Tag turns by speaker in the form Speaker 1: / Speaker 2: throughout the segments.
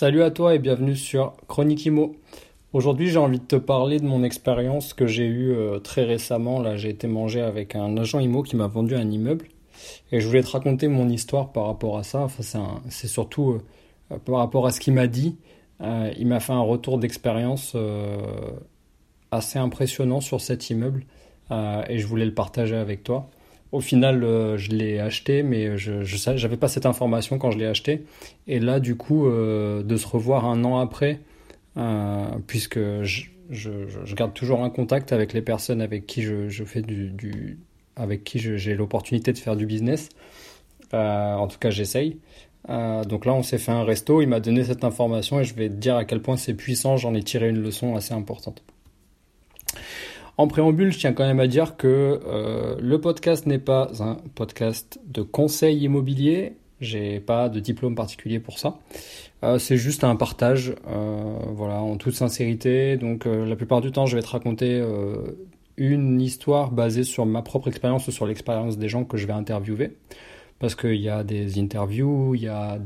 Speaker 1: Salut à toi et bienvenue sur Chronique Imo. Aujourd'hui, j'ai envie de te parler de mon expérience que j'ai eue euh, très récemment. Là, j'ai été manger avec un agent IMO qui m'a vendu un immeuble et je voulais te raconter mon histoire par rapport à ça. C'est surtout euh, par rapport à ce qu'il m'a dit. Euh, il m'a fait un retour d'expérience assez impressionnant sur cet immeuble et je voulais le partager avec toi. Au final, euh, je l'ai acheté, mais je n'avais pas cette information quand je l'ai acheté. Et là, du coup, euh, de se revoir un an après, euh, puisque je, garde toujours un contact avec les personnes avec qui je, fais du, avec qui j'ai l'opportunité de faire du business. en tout cas, j'essaye. donc là, on s'est fait un resto. Il m'a donné cette information et je vais te dire à quel point c'est puissant. J'en ai tiré une leçon assez importante. En préambule, je tiens quand même à dire que euh, le podcast n'est pas un podcast de conseil immobilier. J'ai pas de diplôme particulier pour ça. Euh, c'est juste un partage, euh, voilà, en toute sincérité. Donc, la plupart du temps, je vais te raconter une histoire basée sur ma propre expérience ou sur l'expérience des gens que je vais interviewer. Parce qu'il y a des interviews, il y a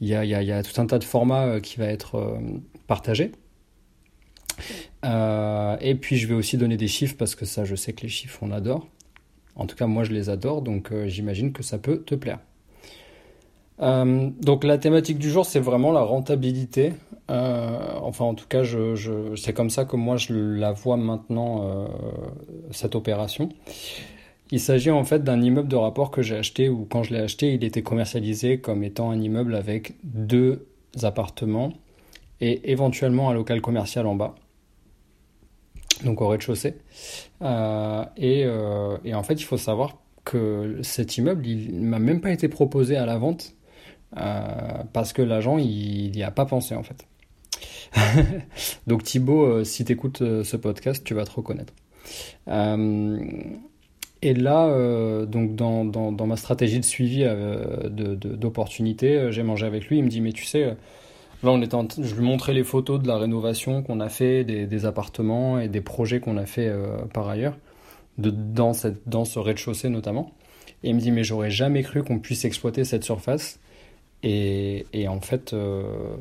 Speaker 1: y a tout un tas de formats qui va être partagé. Euh, et puis je vais aussi donner des chiffres parce que ça, je sais que les chiffres, on adore. En tout cas, moi, je les adore, donc euh, j'imagine que ça peut te plaire. Euh, donc la thématique du jour, c'est vraiment la rentabilité. enfin, en tout cas, je, c'est comme ça que moi je la vois maintenant cette opération. Il s'agit en fait d'un immeuble de rapport que j'ai acheté ou quand je l'ai acheté, il était commercialisé comme étant un immeuble avec deux appartements et éventuellement un local commercial en bas donc au rez-de-chaussée. Euh, euh, et, en fait, il faut savoir que cet immeuble, il m'a même pas été proposé à la vente euh, parce que l'agent, il n'y a pas pensé en fait. donc Thibaut, si tu écoutes ce podcast, tu vas te reconnaître. et là, donc dans, dans, ma stratégie de suivi d'opportunité, j'ai mangé avec lui. Il me dit, mais tu sais, Là, on était je lui montrais les photos de la rénovation qu'on a fait, des, appartements et des projets qu'on a fait euh, par ailleurs, de, dans, cette, dans ce rez-de-chaussée notamment. Et il me dit, mais j'aurais jamais cru qu'on puisse exploiter cette surface. Et, en fait, euh,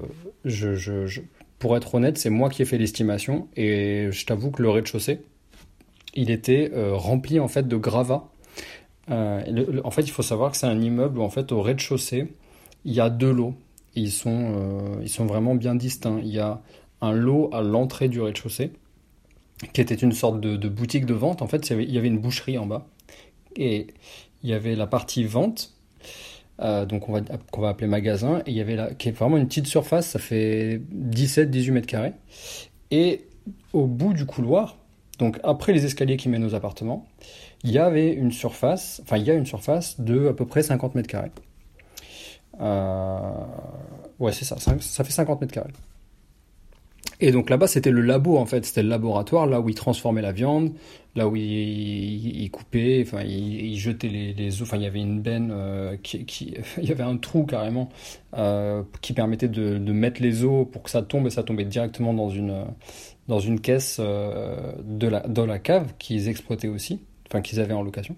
Speaker 1: pour être honnête, c'est moi qui ai fait l'estimation. Et je t'avoue que le rez-de-chaussée, il était euh, rempli en fait de gravats. en fait, il faut savoir que c'est un immeuble où en fait au rez-de-chaussée, il y a deux ils sont, euh, ils sont vraiment bien distincts. Il y a un lot à l'entrée du rez-de-chaussée, qui était une sorte de, boutique de vente. En fait, il y, avait, une boucherie en bas. Et il y avait la partie vente, euh, donc qu'on va appeler magasin, et il y avait là, qui est vraiment une petite surface, ça fait 17-18 mètres carrés. Et au bout du couloir, donc après les escaliers qui mènent aux appartements, il y avait une surface, enfin il y a une surface de à peu près 50 mètres carrés. Euh, ouais, c'est ça, ça fait 50 mètres carrés. Et donc là-bas, c'était le labo en fait, c'était le laboratoire, là où ils transformaient la viande, là où ils, coupaient, enfin ils, jetaient les, os, enfin il y avait une benne, euh, qui, il y avait un trou carrément euh, qui permettait de, mettre les os pour que ça tombe et ça tombait directement dans une, dans une caisse de, la, dans la cave qu'ils exploitaient aussi, enfin qu'ils avaient en location.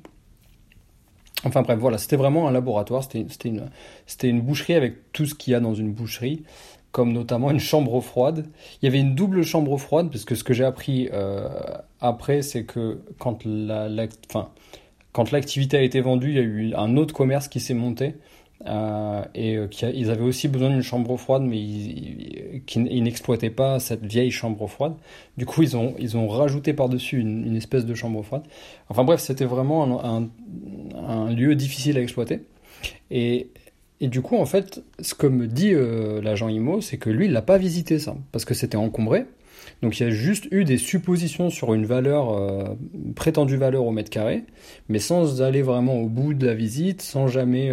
Speaker 1: Enfin bref, voilà, c'était vraiment un laboratoire, c'était une, une boucherie avec tout ce qu'il y a dans une boucherie, comme notamment une chambre froide. Il y avait une double chambre froide, parce que ce que j'ai appris euh, après, c'est que quand la, quand l'activité a été vendue, il y a eu un autre commerce qui s'est monté euh, et euh, ils avaient aussi besoin d'une chambre froide, mais ils, n'exploitaient pas cette vieille chambre froide. Du coup, ils ont, ils ont rajouté par-dessus une, espèce de chambre froide. Enfin bref, c'était vraiment un, lieu difficile à exploiter. Et, et, du coup, en fait, ce que me dit euh, l'agent IMO, c'est que lui, il l'a pas visité ça, parce que c'était encombré. Donc il y a juste eu des suppositions sur une valeur, prétendue valeur au mètre carré, mais sans aller vraiment au bout de la visite, sans jamais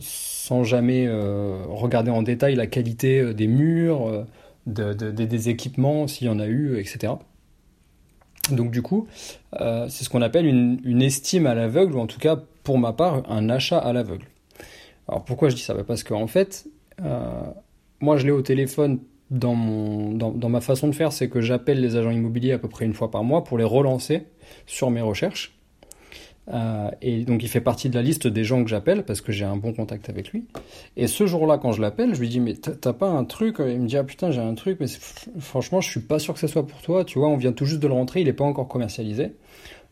Speaker 1: sans jamais regarder en détail la qualité des murs, des équipements, s'il y en a eu, etc. Donc du coup, c'est ce qu'on appelle une, une estime à l'aveugle, ou en tout cas, pour ma part, un achat à l'aveugle. Alors pourquoi je dis ça? Bah, Parce qu'en fait, moi je l'ai au téléphone dans, mon, dans, ma façon de faire, c'est que j'appelle les agents immobiliers à peu près une fois par mois pour les relancer sur mes recherches. Euh, et donc il fait partie de la liste des gens que j'appelle parce que j'ai un bon contact avec lui. Et ce jour-là, quand je l'appelle, je lui dis mais t'as pas un truc? Il me dit ah putain j'ai un truc, mais franchement je suis pas sûr que ce soit pour toi. Tu vois, on vient tout juste de le rentrer, il est pas encore commercialisé.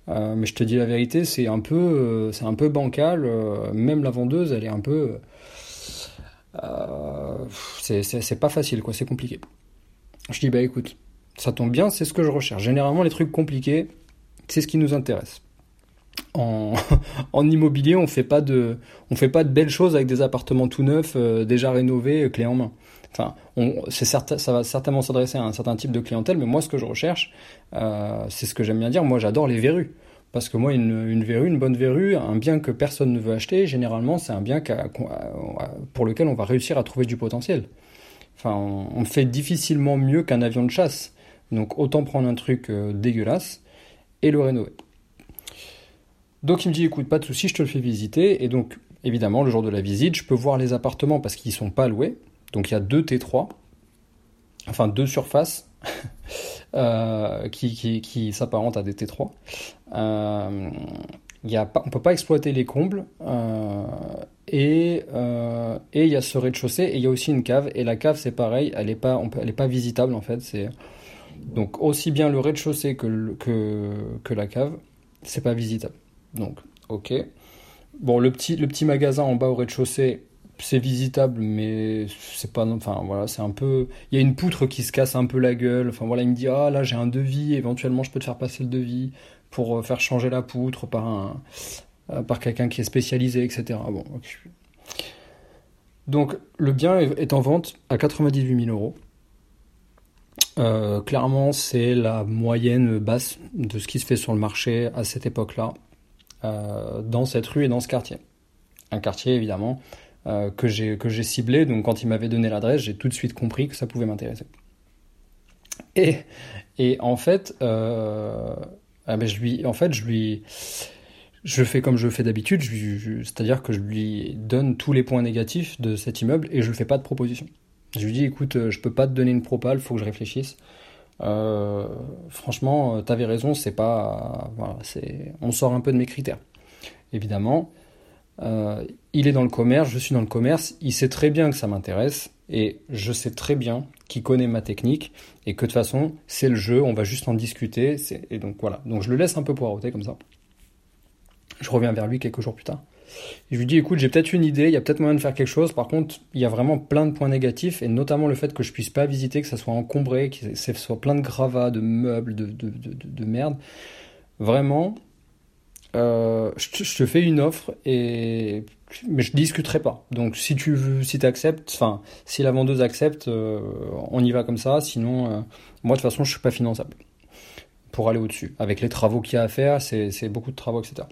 Speaker 1: Euh, mais je te dis la vérité, c'est un peu, euh, c'est un peu bancal. même la vendeuse, elle est un peu c'est pas facile, quoi, c'est compliqué. Je dis, bah écoute, ça tombe bien, c'est ce que je recherche. Généralement, les trucs compliqués, c'est ce qui nous intéresse. En, immobilier, on fait pas de, on fait pas de belles choses avec des appartements tout neufs, euh, déjà rénovés, clés en main. Enfin, c'est certain, ça va certainement s'adresser à un certain type de clientèle, mais moi, ce que je recherche, euh, c'est ce que j'aime bien dire. Moi, j'adore les verrues. Parce que moi, une, verrue, une bonne verrue, un bien que personne ne veut acheter, généralement, c'est un bien pour lequel on va réussir à trouver du potentiel. Enfin, on, fait difficilement mieux qu'un avion de chasse. Donc, autant prendre un truc euh, dégueulasse et le rénover. Donc, il me dit, écoute, pas de souci, je te le fais visiter. Et donc, évidemment, le jour de la visite, je peux voir les appartements parce qu'ils ne sont pas loués. Donc, il y a deux T3, enfin deux surfaces. Euh, qui, qui, qui s'apparentent à des T3. Euh, y a pas, on peut pas exploiter les combles euh, et il y a ce rez-de-chaussée et il y a aussi une cave et la cave c'est pareil elle est pas pas visitable en fait c'est donc aussi bien le rez-de-chaussée que, que que la cave c'est pas visitable donc ok bon le petit magasin en bas au rez-de-chaussée c'est visitable, mais c'est pas. Enfin voilà, c'est un peu. Il y a une poutre qui se casse un peu la gueule. Enfin voilà, il me dit ah là j'ai un devis, éventuellement je peux te faire passer le devis pour euh, faire changer la poutre par euh, par quelqu'un qui est spécialisé, etc. Bon. Donc le bien est en vente à 98 000 euros. Euh, clairement, c'est la moyenne basse de ce qui se fait sur le marché à cette époque-là, dans cette rue et dans ce quartier. Un quartier évidemment euh, que j'ai ciblé. Donc quand il m'avait donné l'adresse, j'ai tout de suite compris que ça pouvait m'intéresser. Et et en fait, euh, ah ben je lui, en fait, je lui, je fais comme je fais d'habitude, c'est-à-dire que je lui donne tous les points négatifs de cet immeuble et je ne fais pas de proposition. Je lui dis, écoute, euh, je peux pas te donner une propale, faut que je réfléchisse. Euh, franchement, t'avais raison, c'est pas, voilà, on sort un peu de mes critères. Évidemment, euh, il est dans le commerce, je suis dans le commerce, il sait très bien que ça m'intéresse et je sais très bien qu'il connaît ma technique et que de toute façon c'est le jeu, on va juste en discuter et donc voilà. Donc je le laisse un peu poireauter comme ça. Je reviens vers lui quelques jours plus tard. Je lui dis écoute j'ai peut-être une idée, il y a peut-être moyen de faire quelque chose. Par contre il y a vraiment plein de points négatifs et notamment le fait que je puisse pas visiter, que ça soit encombré, que ce soit plein de gravats, de meubles, de, de, de merde. Vraiment, euh, je, te, fais une offre et mais je discuterai pas. Donc si tu veux, si acceptes, enfin si la vendeuse accepte, euh, on y va comme ça. Sinon, euh, moi de toute façon, je suis pas finançable pour aller au-dessus. Avec les travaux qu'il y a à faire, c'est beaucoup de travaux, etc.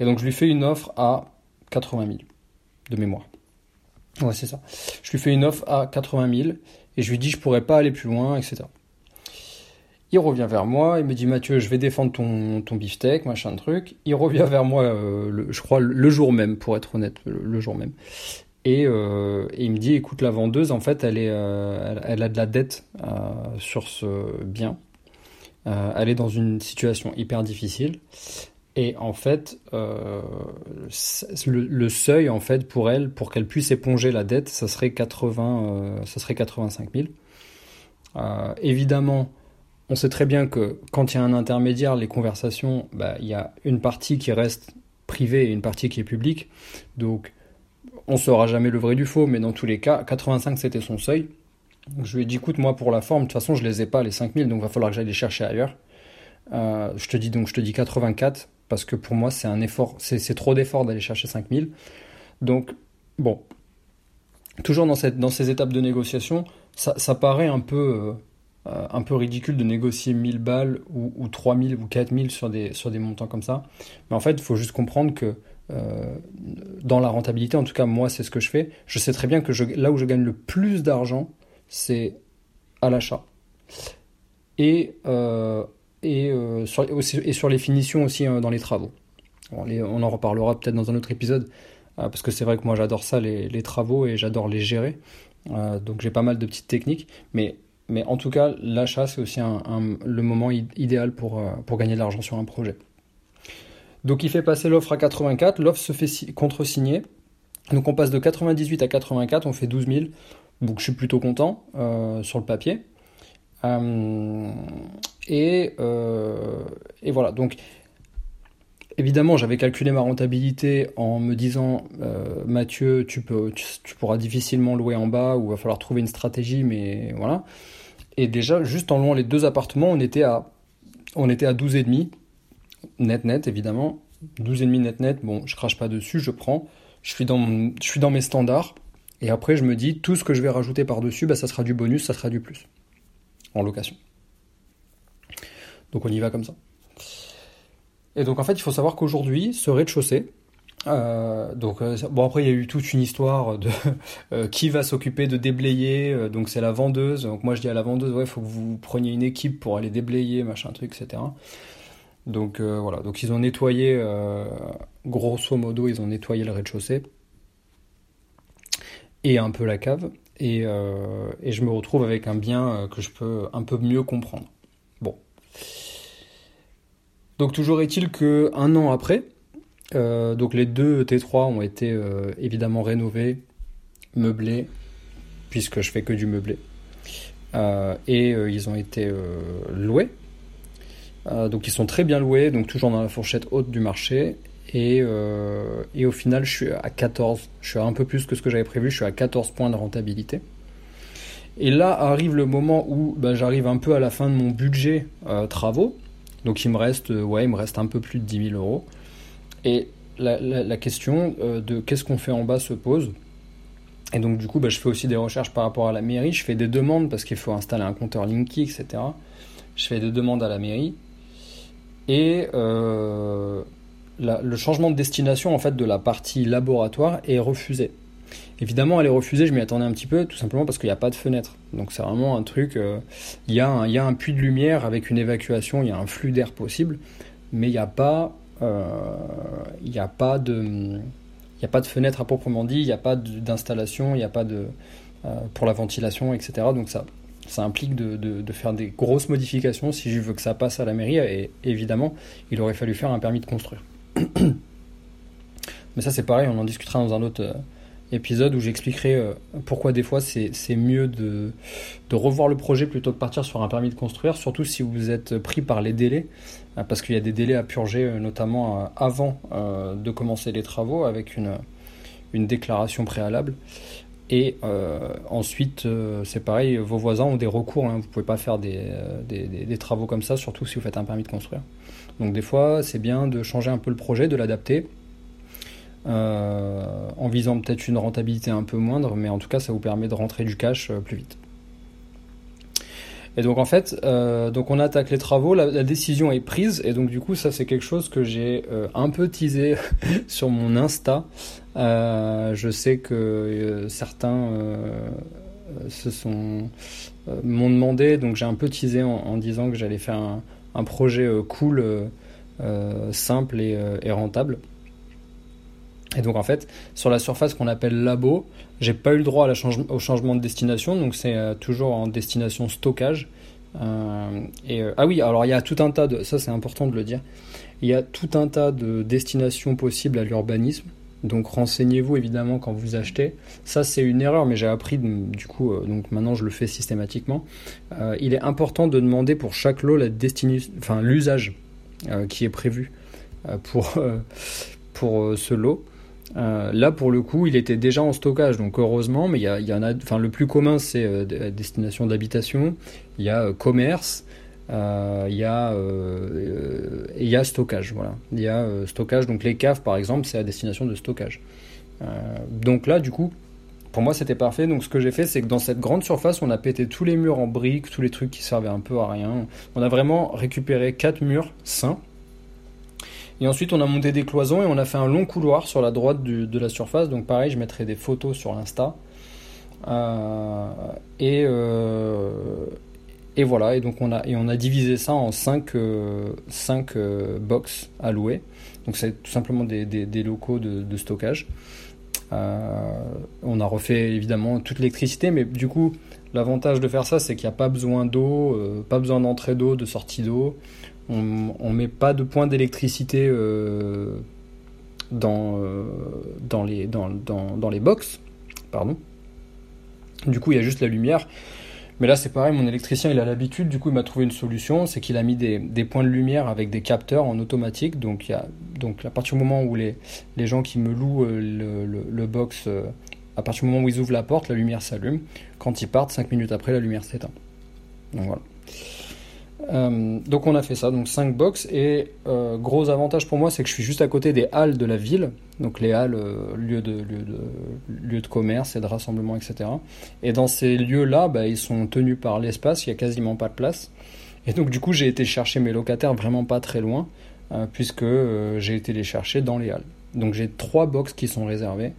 Speaker 1: Et donc je lui fais une offre à 80 000 de mémoire. Ouais, c'est ça. Je lui fais une offre à 80 000 et je lui dis je pourrais pas aller plus loin, etc. Il revient vers moi, il me dit Mathieu, je vais défendre ton, ton beefsteak, machin de truc. Il revient vers moi, euh, je crois, le jour même, pour être honnête, le, jour même. Euh, et, il me dit écoute, la vendeuse, en fait, elle, est, euh, elle, a de la dette sur ce bien. elle est dans une situation hyper difficile. Et en fait, le, seuil, en fait, pour elle, pour qu'elle puisse éponger la dette, ça serait, 80, ça serait 85 000. évidemment, on sait très bien que quand il y a un intermédiaire, les conversations, bah, il y a une partie qui reste privée et une partie qui est publique. Donc, on saura jamais le vrai du faux, mais dans tous les cas, 85 c'était son seuil. Je lui ai dit, écoute, moi pour la forme, de toute façon, je les ai pas, les 5000, donc il va falloir que j'aille les chercher ailleurs. Euh, je te dis donc, je te dis 84, parce que pour moi, c'est un effort, c'est trop d'effort d'aller chercher 5000. Donc, bon, toujours dans, cette, dans ces étapes de négociation, ça, paraît un peu. Euh, euh, un peu ridicule de négocier 1000 balles ou, ou 3000 ou 4000 sur des, sur des montants comme ça. Mais en fait, il faut juste comprendre que dans la rentabilité, en tout cas moi c'est ce que je fais, je sais très bien que là où je gagne le plus d'argent, c'est à l'achat. Et, et, sur, et sur les finitions aussi dans les travaux. on en reparlera peut-être dans un autre épisode, parce que c'est vrai que moi j'adore ça, les, travaux, et j'adore les gérer. donc j'ai pas mal de petites techniques, mais en tout cas, l'achat, c'est aussi le moment idéal pour, euh, gagner de l'argent sur un projet. Donc il fait passer l'offre à 84, l'offre se fait contre-signer. Donc on passe de 98 à 84, on fait 12 000. Donc je suis plutôt content euh, sur le papier. Euh, et, et, voilà, donc Évidemment, j'avais calculé ma rentabilité en me disant euh, Mathieu, tu, pourras difficilement louer en bas ou va falloir trouver une stratégie, mais voilà. Et déjà, juste en louant les deux appartements, on était à, on était à 12,5 net net évidemment. 12,5 net net, bon, je crache pas dessus, je prends. Je suis, dans suis dans mes standards. Et après, je me dis, tout ce que je vais rajouter par-dessus, bah, ça sera du bonus, ça sera du plus. En location. Donc on y va comme ça. Et donc en fait, il faut savoir qu'aujourd'hui, ce rez-de-chaussée, euh, donc euh, bon après il y a eu toute une histoire de euh, qui va s'occuper de déblayer donc c'est la vendeuse donc moi je dis à la vendeuse ouais faut que vous preniez une équipe pour aller déblayer machin truc etc donc voilà donc ils ont nettoyé grosso modo ils ont nettoyé le rez-de-chaussée et un peu la cave et, et je me retrouve avec un bien que je peux un peu mieux comprendre bon donc toujours est-il que un an après, euh, donc les deux T3 ont été euh, évidemment rénovés, meublés, puisque je fais que du meublé, euh, et ils ont été loués. donc ils sont très bien loués, donc toujours dans la fourchette haute du marché. Et, et, au final, je suis à 14. Je suis à un peu plus que ce que j'avais prévu. Je suis à 14 points de rentabilité. Et là arrive le moment où ben, j'arrive un peu à la fin de mon budget travaux. Donc il me reste, euh, ouais, il me reste un peu plus de 10 000 euros. Et la, question euh, de qu'est-ce qu'on fait en bas se pose. Et donc du coup, bah, je fais aussi des recherches par rapport à la mairie. Je fais des demandes parce qu'il faut installer un compteur Linky, etc. Je fais des demandes à la mairie. Et le changement de destination en fait de la partie laboratoire est refusé. Évidemment, elle est refusée, je m'y attendais un petit peu, tout simplement parce qu'il n'y a pas de fenêtre. Donc c'est vraiment un truc, euh, il y, a un, puits de lumière avec une évacuation, il y a un flux d'air possible, mais il n'y a pas, euh, a pas de... Fenêtre à proprement dit, il n'y a pas d'installation, il n'y a pas de... Euh, pour la ventilation, etc. Donc ça, implique de, faire des grosses modifications si je veux que ça passe à la mairie. Et évidemment, il aurait fallu faire un permis de construire. Mais ça, c'est pareil, on en discutera dans un autre, épisode où j'expliquerai euh, pourquoi des fois c'est mieux de, de, revoir le projet plutôt que partir sur un permis de construire, surtout si vous êtes pris par les délais, euh, parce qu'il y a des délais à purger, euh, notamment avant de commencer les travaux, avec une, une déclaration préalable. Et ensuite, c'est pareil, vos voisins ont des recours, hein, vous ne pouvez pas faire des, des, travaux comme ça, surtout si vous faites un permis de construire. Donc des fois, c'est bien de changer un peu le projet, de l'adapter, euh, en visant peut-être une rentabilité un peu moindre, mais en tout cas ça vous permet de rentrer du cash euh, plus vite. Et donc en fait, euh, donc on attaque les travaux, la, décision est prise, et donc du coup ça c'est quelque chose que j'ai un peu teasé sur mon Insta. je sais que certains se sont m'ont demandé, donc j'ai un peu teasé en, disant que j'allais faire un, projet cool, simple et rentable. Et donc en fait, sur la surface qu'on appelle labo, j'ai pas eu le droit au changement de destination, donc c'est euh, toujours en destination stockage. Euh, et, euh, ah oui, alors il y a tout un tas de, ça c'est important de le dire, il y a tout un tas de destinations possibles à l'urbanisme. Donc renseignez-vous évidemment quand vous achetez. Ça c'est une erreur, mais j'ai appris du coup, donc maintenant je le fais systématiquement. il est important de demander pour chaque lot la destination, enfin l'usage qui est prévu pour ce lot. Euh, là, pour le coup, il était déjà en stockage, donc heureusement, mais il y, en a. Enfin, le plus commun, c'est euh, destination d'habitation. Il y a euh, commerce. Il y a il y a stockage. Voilà. Il y a stockage. Donc les caves, par exemple, c'est la destination de stockage. donc là, du coup, pour moi, c'était parfait. Donc ce que j'ai fait, c'est que dans cette grande surface, on a pété tous les murs en briques, tous les trucs qui servaient un peu à rien. On a vraiment récupéré quatre murs sains Et ensuite, on a monté des cloisons et on a fait un long couloir sur la droite de la surface. Donc pareil, je mettrai des photos sur l'Insta. Euh, et, euh, et voilà, et donc on a, et on a divisé ça en 5 cinq, box à louer. Donc c'est tout simplement des, des, locaux de, stockage. on a refait évidemment toute l'électricité, mais du coup, L'avantage de faire ça, c'est qu'il n'y a pas besoin d'eau, euh, pas besoin d'entrée d'eau, de sortie d'eau. On ne met pas de point d'électricité euh, dans, euh, dans, les, dans, dans, dans, les box. Pardon. Du coup, il y a juste la lumière. Mais là, c'est pareil, mon électricien, il a l'habitude, du coup, il m'a trouvé une solution, c'est qu'il a mis des, points de lumière avec des capteurs en automatique. Donc, y a, donc à partir du moment où les, gens qui me louent le, le, le box à partir du moment où ils ouvrent la porte, la lumière s'allume. Quand ils partent, 5 minutes après, la lumière s'éteint. Voilà. Euh, donc on a fait ça, donc 5 box et euh, gros avantage pour moi c'est que je suis juste à côté des halles de la ville, donc les halles, euh, lieux, de, lieux, de, de commerce et de rassemblement, etc. Et dans ces lieux-là, bah, ils sont tenus par l'espace, il n'y a quasiment pas de place. Et donc du coup j'ai été chercher mes locataires vraiment pas très loin, puisque j'ai été les chercher dans les halles. Donc j'ai 3 box qui sont réservées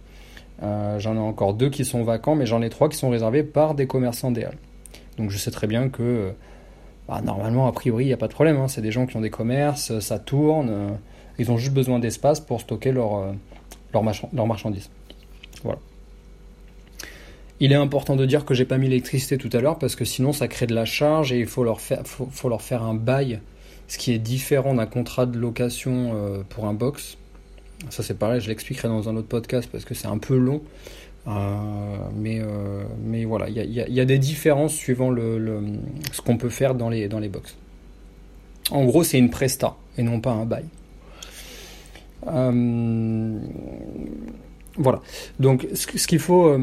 Speaker 1: euh, j'en ai encore deux qui sont vacants, mais j'en ai trois qui sont réservés par des commerçants des halles. Donc je sais très bien que euh, bah, normalement, a priori, il n'y a pas de problème. Hein. C'est des gens qui ont des commerces, ça tourne. Euh, ils ont juste besoin d'espace pour stocker leur, leur, marchandises. Voilà. Il est important de dire que j'ai pas mis l'électricité tout à l'heure parce que sinon ça crée de la charge et il faut leur faire, faut leur faire un bail, ce qui est différent d'un contrat de location pour un box. Ça c'est pareil, je l'expliquerai dans un autre podcast parce que c'est un peu long. Euh, mais, euh, mais voilà, il y, a, des différences suivant le, ce qu'on peut faire dans les, dans les box. En gros, c'est une presta et non pas un bail. Euh, voilà. Donc, ce, qu'il faut.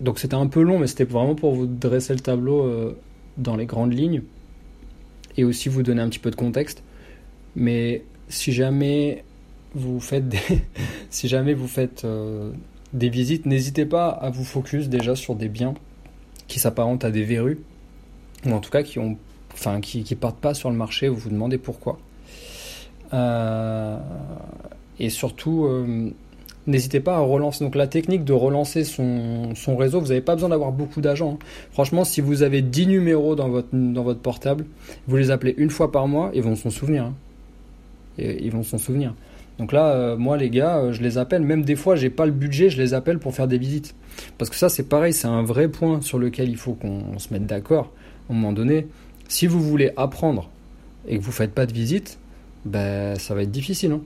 Speaker 1: donc, c'était un peu long, mais c'était vraiment pour vous dresser le tableau dans les grandes lignes et aussi vous donner un petit peu de contexte. Mais si jamais vous faites des, si jamais vous faites des visites, n'hésitez pas à vous focus déjà sur des biens qui s'apparentent à des verrues, ou en tout cas qui ont, enfin, qui, partent pas sur le marché. Vous vous demandez pourquoi. Euh, et surtout, euh, n'hésitez pas à relancer. Donc la technique de relancer son, réseau, vous n'avez pas besoin d'avoir beaucoup d'agents. Hein. Franchement, si vous avez 10 numéros dans votre, portable, vous les appelez une fois par mois, ils vont s'en souvenir. Hein. Ils vont s'en souvenir. Donc là, euh, moi, les gars, euh, je les appelle. Même des fois, j'ai pas le budget, je les appelle pour faire des visites. Parce que ça, c'est pareil, c'est un vrai point sur lequel il faut qu'on se mette d'accord. À un moment donné, si vous voulez apprendre et que vous faites pas de visite, ben, ça va être difficile. Hein.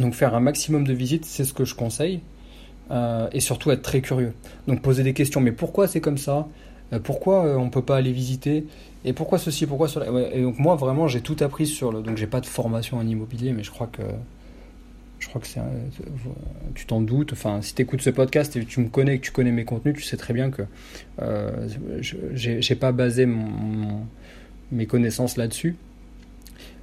Speaker 1: Donc faire un maximum de visites, c'est ce que je conseille. Euh, et surtout être très curieux. Donc poser des questions. Mais pourquoi c'est comme ça? Pourquoi on peut pas aller visiter et pourquoi ceci, pourquoi cela Et donc moi vraiment j'ai tout appris sur le. Donc j'ai pas de formation en immobilier, mais je crois que je crois que c'est. Tu t'en doutes. Enfin, si tu écoutes ce podcast et tu me connais, que tu connais mes contenus, tu sais très bien que euh, j'ai pas basé mes connaissances là-dessus.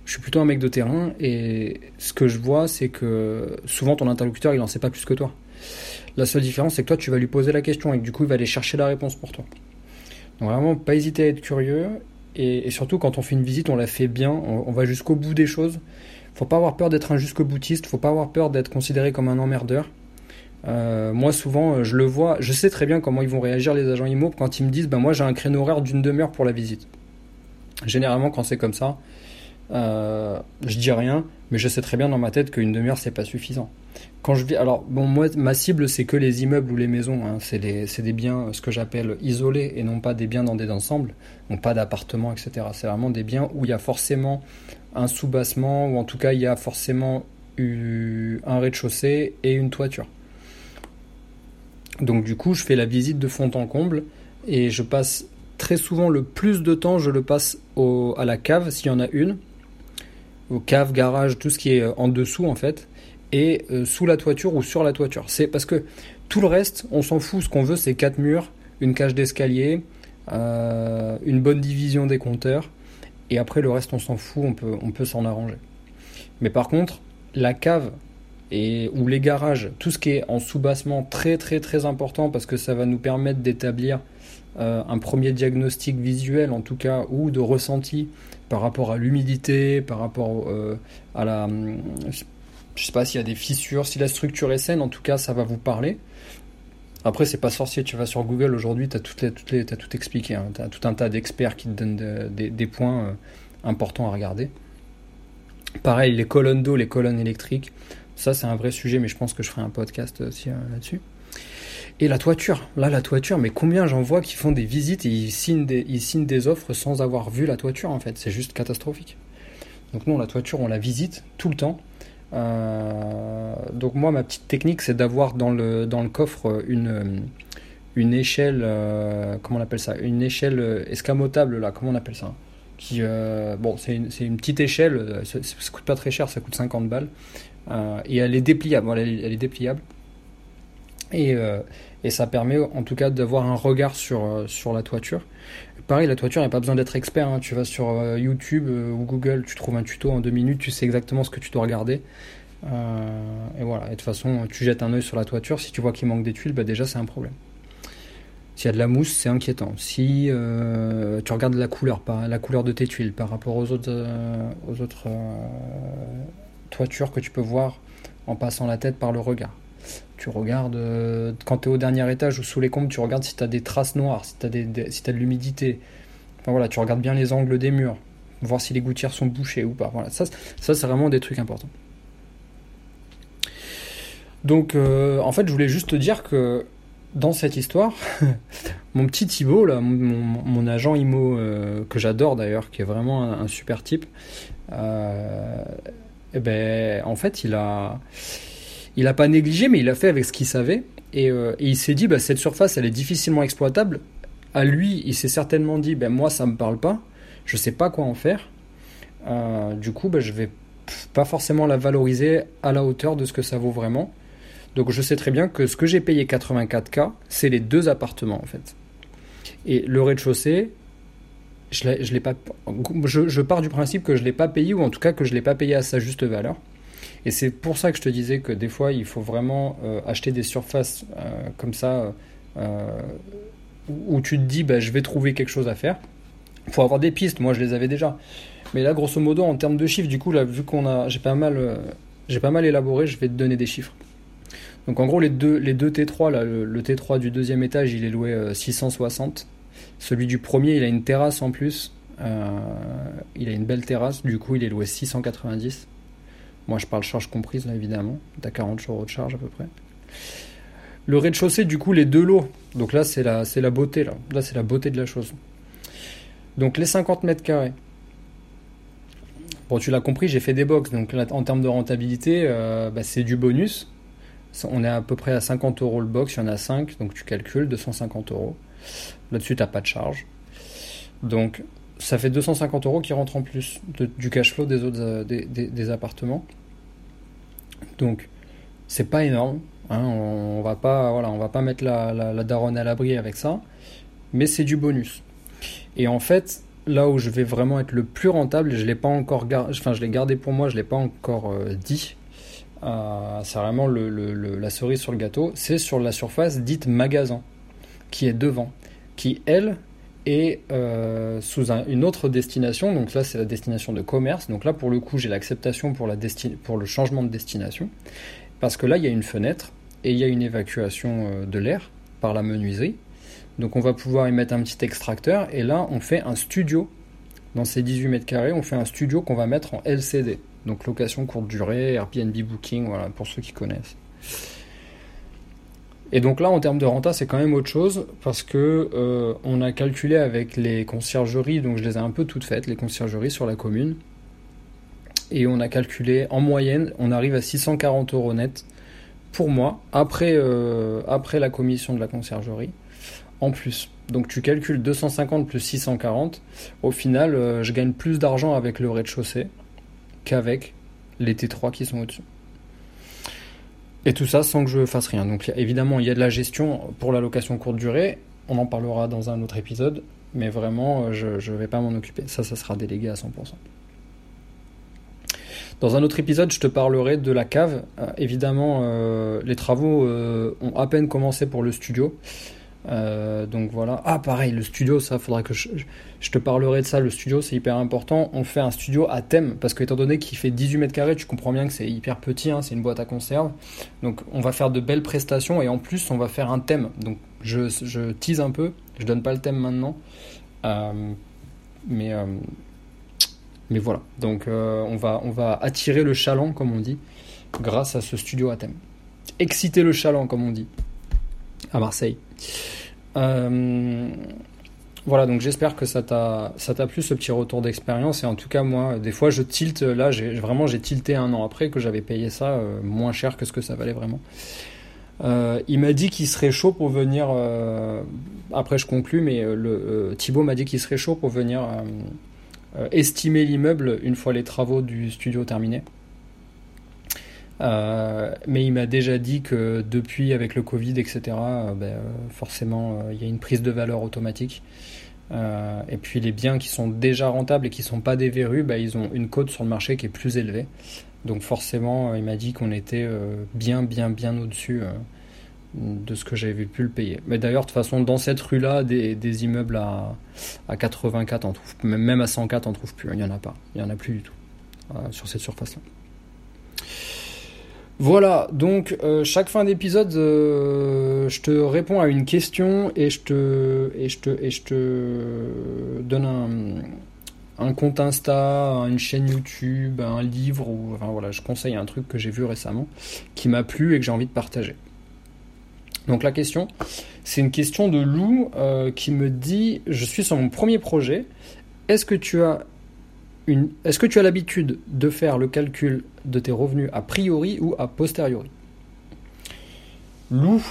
Speaker 1: Je suis plutôt un mec de terrain et ce que je vois, c'est que souvent ton interlocuteur il en sait pas plus que toi. La seule différence, c'est que toi tu vas lui poser la question et du coup il va aller chercher la réponse pour toi. Vraiment, pas hésiter à être curieux. Et, surtout, quand on fait une visite, on la fait bien, on, va jusqu'au bout des choses. Faut pas avoir peur d'être un jusqu'au boutiste, faut pas avoir peur d'être considéré comme un emmerdeur. Euh, moi, souvent, euh, je le vois, je sais très bien comment ils vont réagir les agents immo quand ils me disent, ben moi j'ai un créneau horaire d'une demi-heure pour la visite. Généralement, quand c'est comme ça, euh, je dis rien, mais je sais très bien dans ma tête qu'une demi-heure c'est pas suffisant. Quand je vis, alors bon, moi ma cible c'est que les immeubles ou les maisons, hein. c'est des biens, ce que j'appelle isolés et non pas des biens dans des ensembles, donc pas d'appartements, etc. C'est vraiment des biens où il y a forcément un sous-bassement ou en tout cas il y a forcément un rez-de-chaussée et une toiture. Donc du coup, je fais la visite de fond en comble et je passe très souvent le plus de temps, je le passe à la cave s'il y en a une au cave, garage, tout ce qui est en dessous en fait, et euh, sous la toiture ou sur la toiture. C'est parce que tout le reste, on s'en fout. Ce qu'on veut, c'est quatre murs, une cage d'escalier, euh, une bonne division des compteurs, et après le reste, on s'en fout. On peut, on peut s'en arranger. Mais par contre, la cave et ou les garages, tout ce qui est en sous-bassement, très très très important parce que ça va nous permettre d'établir un premier diagnostic visuel en tout cas ou de ressenti par rapport à l'humidité, par rapport à la, je sais pas s'il y a des fissures, si la structure est saine, en tout cas, ça va vous parler. Après, c'est pas sorcier, tu vas sur Google aujourd'hui, tu as, toutes les, toutes les, tout expliqué. Hein. Tu as tout un tas d'experts qui te donnent des points euh, importants à regarder. Pareil, les colonnes d'eau, les colonnes électriques, ça c'est un vrai sujet, mais je pense que je ferai un podcast aussi euh, là-dessus. Et la toiture, là la toiture, mais combien j'en vois qui font des visites et ils signent des, ils signent des offres sans avoir vu la toiture en fait, c'est juste catastrophique. Donc non, la toiture, on la visite tout le temps. Euh, donc moi, ma petite technique, c'est d'avoir dans le, dans le coffre une, une échelle, euh, comment on appelle ça? Une échelle escamotable, là, comment on appelle ça? Qui, euh, bon, c'est une, une, petite échelle, ça, ça, coûte pas très cher, ça coûte 50 balles, et elle est dépliable, elle, elle est dépliable, et, et, ça permet en tout cas d'avoir un regard sur, sur la toiture. Pareil, la toiture, il n'y a pas besoin d'être expert. Hein. Tu vas sur euh, YouTube euh, ou Google, tu trouves un tuto en deux minutes, tu sais exactement ce que tu dois regarder. Euh, et voilà. Et de toute façon, tu jettes un œil sur la toiture. Si tu vois qu'il manque des tuiles, bah déjà, c'est un problème. S'il y a de la mousse, c'est inquiétant. Si tu regardes la couleur, de tes tuiles par rapport aux autres toitures que tu peux voir en passant la tête par le regard. Tu regardes, euh, quand tu es au dernier étage ou sous les combles, tu regardes si tu as des traces noires, si tu as, des, de l'humidité. Enfin voilà, tu regardes bien les angles des murs, voir si les gouttières sont bouchées ou pas. Voilà, ça, c'est vraiment des trucs importants. Donc, euh, en fait, je voulais juste te dire que dans cette histoire, mon petit Thibaut, là, mon, agent IMO, euh, que j'adore d'ailleurs, qui est vraiment un, super type, eh ben, en fait, il a il n'a pas négligé, mais il a fait avec ce qu'il savait. Et, euh, il s'est dit, bah, cette surface, elle est difficilement exploitable. À lui, il s'est certainement dit, ben moi, ça me parle pas. Je sais pas quoi en faire. Euh, du coup, ben, je vais pas forcément la valoriser à la hauteur de ce que ça vaut vraiment. Donc, je sais très bien que ce que j'ai payé 84K, c'est les deux appartements en fait. Et le rez-de-chaussée, je, l'ai pas, je, je, pars du principe que je l'ai pas payé, ou en tout cas que je l'ai pas payé à sa juste valeur. Et c'est pour ça que je te disais que des fois, il faut vraiment euh, acheter des surfaces euh, comme ça, euh, où tu te dis, bah, je vais trouver quelque chose à faire. Il faut avoir des pistes, moi je les avais déjà. Mais là, grosso modo, en termes de chiffres, du coup, là, vu qu'on a, j'ai pas mal, j'ai pas mal élaboré, je vais te donner des chiffres. Donc en gros, les deux, les deux T3, là, le, T3 du deuxième étage, il est loué 660. Celui du premier, il a une terrasse en plus. il a une belle terrasse, du coup, il est loué 690. Moi, je parle charge comprise, là, évidemment. T'as 40 euros de charge à peu près. Le rez-de-chaussée, du coup, les deux lots. Donc là, c'est la, c'est la beauté, là. Là, c'est la beauté de la chose. Donc les 50 mètres carrés. Bon, tu l'as compris, j'ai fait des box. Donc là, en termes de rentabilité, euh, bah, c'est du bonus. On est à peu près à 50 euros le box, il y en a 5, donc tu calcules 250 euros. Là-dessus, tu n'as pas de charge. Donc, ça fait 250 euros qui rentrent en plus du cash flow des autres euh, des, appartements. Donc, c'est pas énorme. Hein, on, va pas, voilà, on va pas mettre la, la, daronne à l'abri avec ça, mais c'est du bonus. Et en fait, là où je vais vraiment être le plus rentable, je l'ai pas encore, enfin, je l'ai gardé pour moi, je l'ai pas encore euh, dit. Euh, c'est vraiment le, la cerise sur le gâteau. C'est sur la surface dite magasin, qui est devant, qui elle et euh, sous une autre destination. Donc là, c'est la destination de commerce. Donc là, pour le coup, j'ai l'acceptation pour, pour le changement de destination. Parce que là, il y a une fenêtre et il y a une évacuation euh, de l'air par la menuiserie. Donc on va pouvoir y mettre un petit extracteur. Et là, on fait un studio. Dans ces 18 mètres carrés, on fait un studio qu'on va mettre en LCD. Donc location courte durée, Airbnb Booking, voilà, pour ceux qui connaissent. Et donc là, en termes de renta, c'est quand même autre chose parce que euh, on a calculé avec les conciergeries, donc je les ai un peu toutes faites, les conciergeries sur la commune, et on a calculé en moyenne, on arrive à 640 euros net pour moi après euh, après la commission de la conciergerie en plus. Donc tu calcules 250 plus 640, au final, euh, je gagne plus d'argent avec le rez-de-chaussée qu'avec les T3 qui sont au-dessus. Et tout ça sans que je fasse rien. Donc évidemment, il y a de la gestion pour la location courte durée. On en parlera dans un autre épisode. Mais vraiment, euh, je ne vais pas m'en occuper. Ça, ça sera délégué à 100%. Dans un autre épisode, je te parlerai de la cave. Euh, évidemment, euh, les travaux ont à peine commencé pour le studio. Euh, donc voilà. Ah, pareil, le studio, ça, faudra que je, te parlerai de ça. Le studio, c'est hyper important. On fait un studio à thème parce que, étant donné qu'il fait 18 mètres carrés, tu comprends bien que c'est hyper petit, hein, c'est une boîte à conserve. Donc, on va faire de belles prestations et en plus, on va faire un thème. Donc, je, tease un peu. Je donne pas le thème maintenant. Euh, mais, euh, mais voilà. Donc, on, va, on va attirer le chaland, comme on dit, grâce à ce studio à thème. Exciter le chaland, comme on dit, à Marseille. Euh, voilà, donc j'espère que ça t'a plu ce petit retour d'expérience et en tout cas moi des fois je tilte là vraiment j'ai tilté un an après que j'avais payé ça euh, moins cher que ce que ça valait vraiment. Euh, il m'a dit qu'il serait chaud pour venir. après je conclus mais le Thibaut m'a dit qu'il serait chaud pour venir estimer l'immeuble une fois les travaux du studio terminés. Euh, mais il m'a déjà dit que depuis, avec le Covid, etc., euh, ben, euh, forcément, il y a une prise de valeur automatique. et puis les biens qui sont déjà rentables et qui ne sont pas des verrues, ben, ils ont une cote sur le marché qui est plus élevée. Donc forcément, il m'a dit qu'on était bien, bien, bien au-dessus de ce que j'avais pu le payer. Mais d'ailleurs, de toute façon, dans cette rue-là, des, immeubles à, à 84, on trouve, même à 104, on trouve plus. Il n'y en a pas. Il n'y en a plus du tout sur cette surface-là. Voilà, donc euh, chaque fin d'épisode, euh, je te réponds à une question et je te, donne un, compte Insta, une chaîne YouTube, un livre, enfin voilà, je conseille un truc que j'ai vu récemment qui m'a plu et que j'ai envie de partager. Donc la question, c'est une question de Lou euh, qui me dit, je suis sur mon premier projet, est-ce que tu as est-ce que tu as l'habitude de faire le calcul de tes revenus a priori ou a posteriori? Lou,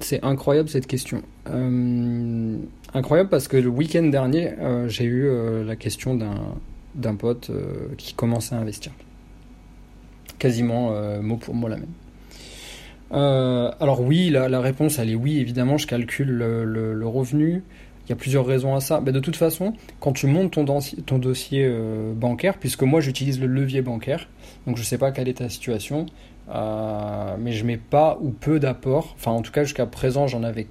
Speaker 1: c'est incroyable cette question. Euh, incroyable parce que le week-end dernier, euh, j'ai eu euh, la question d'un pote qui commençait à investir. Quasiment mot pour mot la même. alors oui, la, réponse elle est oui, évidemment, je calcule le revenu. Il y a plusieurs raisons à ça. Mais de toute façon, quand tu montes ton, dossier euh, bancaire, puisque moi j'utilise le levier bancaire, donc je ne sais pas quelle est ta situation, euh, mais je mets pas ou peu d'apports. Enfin, en tout cas, jusqu'à présent, j'en avais,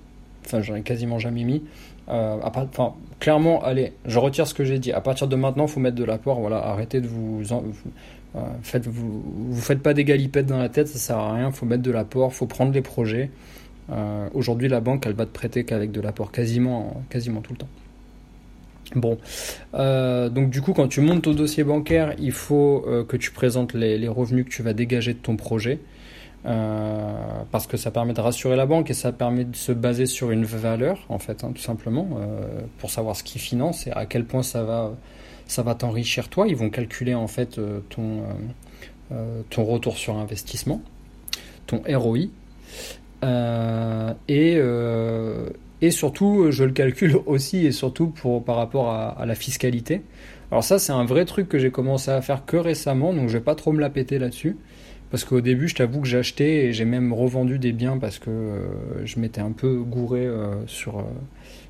Speaker 1: enfin, j'en ai quasiment jamais mis. Euh, enfin, clairement, allez, je retire ce que j'ai dit. À partir de maintenant, faut mettre de l'apport. Voilà, arrêtez de vous, faites, vous, vous faites pas des galipettes dans la tête, ça sert à rien. Faut mettre de l'apport, faut prendre les projets. Euh, aujourd'hui, la banque, elle va te prêter qu'avec de l'apport quasiment, tout le temps. Bon, euh, donc du coup, quand tu montes ton dossier bancaire, il faut euh, que tu présentes les, revenus que tu vas dégager de ton projet, parce que ça permet de rassurer la banque et ça permet de se baser sur une valeur, en fait, hein, tout simplement, pour savoir ce qu'ils financent et à quel point ça va, ça va t'enrichir toi. Ils vont calculer en fait ton, retour sur investissement, ton ROI, et, euh, et surtout, je le calcule aussi et surtout par rapport à, la fiscalité. Alors ça, c'est un vrai truc que j'ai commencé à faire que récemment, donc je vais pas trop me la péter là-dessus. Parce qu'au début, je t'avoue que acheté et j'ai même revendu des biens parce que euh, je m'étais un peu gouré sur,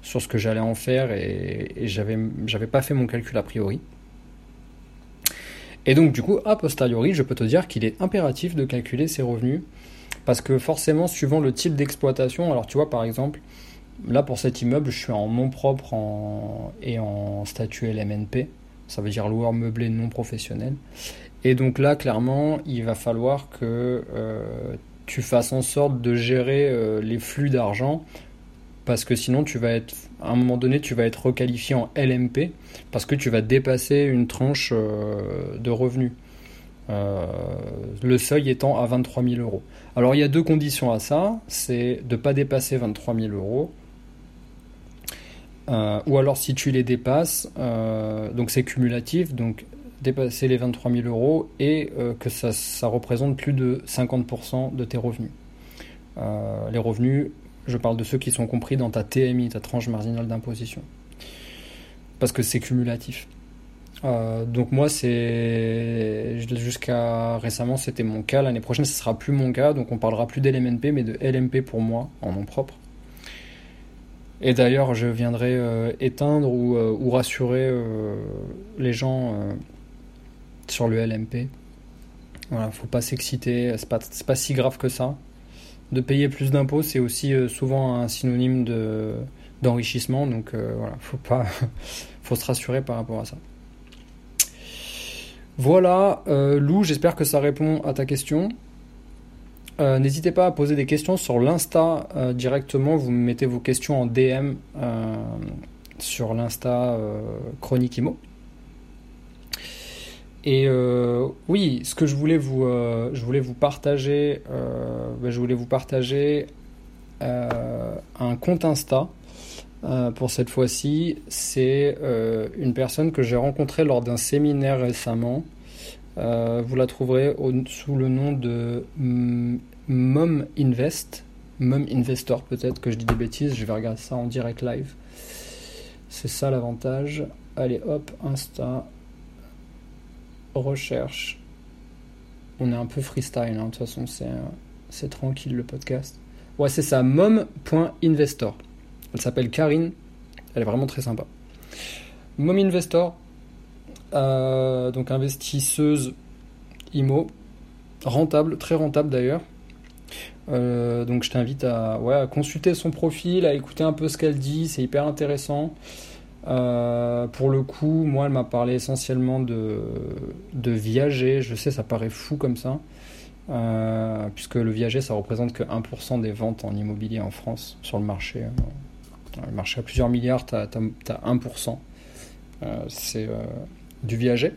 Speaker 1: sur ce que j'allais en faire et, et j'avais, j'avais pas fait mon calcul a priori. Et donc, du coup, a posteriori, je peux te dire qu'il est impératif de calculer ses revenus parce que forcément, suivant le type d'exploitation, alors tu vois par exemple, là pour cet immeuble, je suis en nom propre et en statut LMNP, ça veut dire loueur meublé non professionnel. Et donc là, clairement, il va falloir que euh, tu fasses en sorte de gérer euh, les flux d'argent parce que sinon tu vas être à un moment donné tu vas être requalifié en LMP parce que tu vas dépasser une tranche euh, de revenus. Le seuil étant à 23 000 euros. Alors il y a deux conditions à ça, c'est de ne pas dépasser 23 000 euros, euh, ou alors si tu les dépasses, euh, donc c'est cumulatif, donc dépasser les 23 000 euros et que ça, ça, représente plus de 50% de tes revenus. les revenus, je parle de ceux qui sont compris dans ta TMI, ta tranche marginale d'imposition, parce que c'est cumulatif. Euh, donc moi c'est jusqu'à récemment c'était mon cas. L'année prochaine ce sera plus mon cas. Donc on parlera plus d'LMNP mais de LMP pour moi en nom propre. Et d'ailleurs je viendrai euh, éteindre ou, euh, rassurer les gens sur le LMP voilà faut pas s'exciter. C'est pas, pas si grave que ça. De payer plus d'impôts, c'est aussi souvent un synonyme de d'enrichissement. Donc voilà, faut pas, se rassurer par rapport à ça. Voilà, Lou, j'espère que ça répond à ta question. Euh, n'hésitez pas à poser des questions sur l'Insta euh, directement. Vous mettez vos questions en DM euh, sur l'Insta Chronique Imo. Et oui, ce que je voulais vous, partager, ben, je voulais vous partager un compte Insta. Pour cette fois-ci, c'est une personne que j'ai rencontrée lors d'un séminaire récemment. vous la trouverez sous le nom de Mom Invest, Mom Investor peut-être que je dis des bêtises, je vais regarder ça en direct live. C'est ça l'avantage. Allez hop, Insta, recherche. On est un peu freestyle, hein. de toute façon c'est tranquille le podcast. Ouais c'est ça, mom.investor. Elle s'appelle Karine, elle est vraiment très sympa. Mom Investor, euh, donc investisseuse IMO, rentable, très rentable d'ailleurs. Euh, donc je t'invite à, consulter son profil, à écouter un peu ce qu'elle dit, c'est hyper intéressant. Euh, pour le coup, moi, elle m'a parlé essentiellement de, de viager. Je sais, ça paraît fou comme ça, puisque le viager, ça représente que 1% des ventes en immobilier en France sur le marché. Le marché à plusieurs milliards, tu as, 1%. c'est du viager.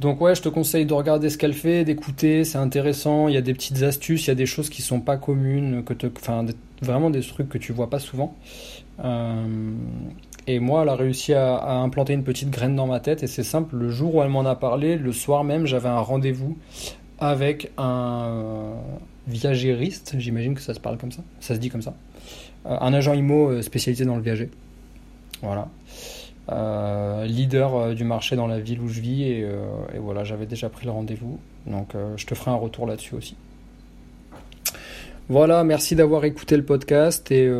Speaker 1: Donc ouais, je te conseille de regarder ce qu'elle fait, d'écouter, c'est intéressant. Il y a des petites astuces, il y a des choses qui sont pas communes, que enfin vraiment des trucs que tu vois pas souvent. Euh, et moi, elle a réussi à, implanter une petite graine dans ma tête et c'est simple. Le jour où elle m'en a parlé, le soir même, j'avais un rendez-vous avec un viagériste. J'imagine que ça se parle comme ça, ça se dit comme ça. Euh, un agent IMO euh, spécialisé dans le viager. Voilà. Euh, leader du marché dans la ville où je vis et, voilà j'avais déjà pris le rendez-vous. Donc je te ferai un retour là-dessus aussi. Voilà merci d'avoir écouté le podcast et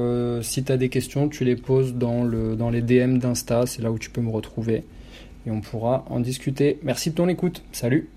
Speaker 1: si tu as des questions tu les poses dans, le, dans les DM d'Insta c'est là où tu peux me retrouver et on pourra en discuter. Merci de ton écoute. Salut